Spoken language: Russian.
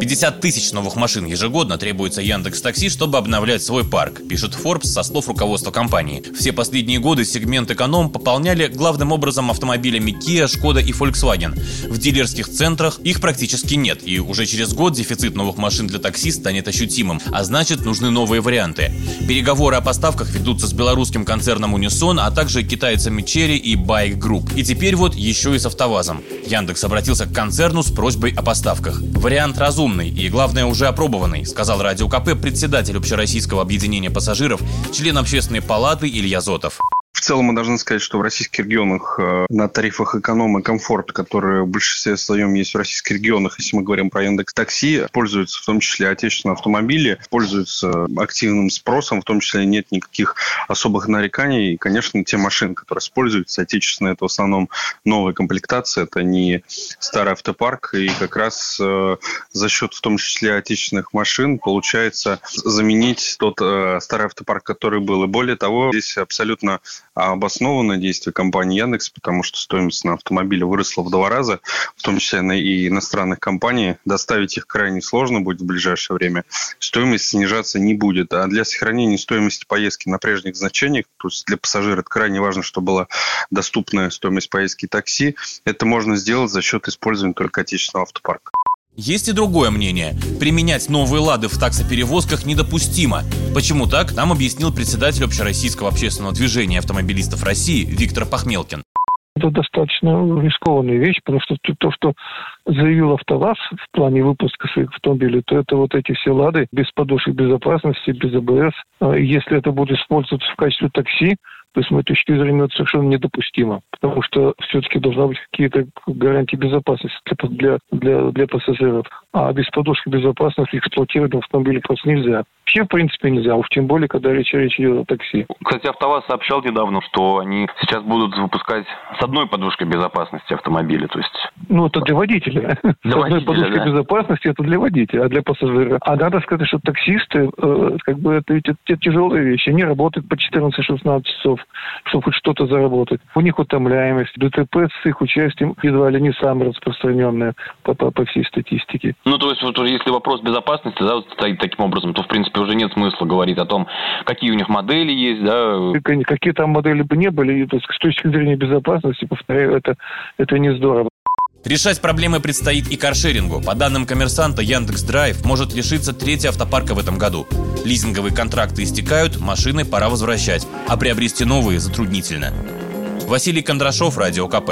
50 тысяч новых машин ежегодно требуется Яндекс Такси, чтобы обновлять свой парк, пишет Forbes со слов руководства компании. Все последние годы сегмент эконом пополняли главным образом автомобилями Kia, Skoda и Volkswagen. В дилерских центрах их практически нет, и уже через год дефицит новых машин для такси станет ощутимым, а значит нужны новые варианты. Переговоры о поставках ведутся с белорусским концерном Unison, а также китайцами Cherry и Bike Group. И теперь вот еще и с АвтоВАЗом. Яндекс обратился к концерну с просьбой о поставках. Вариант разумный разумный и, главное, уже опробованный, сказал Радио КП председатель Общероссийского объединения пассажиров, член общественной палаты Илья Зотов. В целом мы должны сказать, что в российских регионах э, на тарифах эконом и комфорт, которые в большинстве своем есть в российских регионах, если мы говорим про Яндекс Такси, пользуются в том числе отечественные автомобили, пользуются активным спросом, в том числе нет никаких особых нареканий. И, конечно, те машины, которые используются отечественные, это в основном новая комплектация, это не старый автопарк, и как раз э, за счет в том числе отечественных машин получается заменить тот э, старый автопарк, который был. И более того, здесь абсолютно а обоснованное действие компании Яндекс, потому что стоимость на автомобиле выросла в два раза, в том числе и иностранных компаний. Доставить их крайне сложно будет в ближайшее время. Стоимость снижаться не будет. А для сохранения стоимости поездки на прежних значениях, то есть для пассажира это крайне важно, чтобы была доступная стоимость поездки такси, это можно сделать за счет использования только отечественного автопарка. Есть и другое мнение. Применять новые «Лады» в таксоперевозках недопустимо. Почему так, нам объяснил председатель Общероссийского общественного движения автомобилистов России Виктор Пахмелкин. Это достаточно рискованная вещь, потому что то, что заявил АвтоВАЗ в плане выпуска своих автомобилей, то это вот эти все «Лады» без подушек безопасности, без АБС. А если это будет использоваться в качестве такси, то, с моей точки зрения, это совершенно недопустимо, потому что все-таки должны быть какие-то гарантии безопасности для, для, для пассажиров. А без подушки безопасности эксплуатировать автомобиль просто нельзя. Вообще, в принципе, нельзя, уж тем более, когда речь, речь идет о такси. Кстати, АвтоВАЗ сообщал недавно, что они сейчас будут выпускать с одной подушкой безопасности автомобиля, то есть... Ну, это для водителя. Для с одной подушкой да. безопасности это для водителя, а для пассажира. А надо сказать, что таксисты, э, как бы, это ведь это тяжелые вещи. Они работают по 14-16 часов, чтобы хоть что-то заработать. У них утомляемость. ДТП с их участием едва ли не самое распространенное по, по, по всей статистике. Ну, то есть, вот, если вопрос безопасности да, стоит таким образом, то, в принципе, уже нет смысла говорить о том, какие у них модели есть, да. Какие там модели бы не были, то есть, с точки зрения безопасности, повторяю, это, это не здорово. Решать проблемы предстоит и каршерингу. По данным коммерсанта, Яндекс Драйв может лишиться трети автопарка в этом году. Лизинговые контракты истекают, машины пора возвращать, а приобрести новые затруднительно. Василий Кондрашов, Радио КП.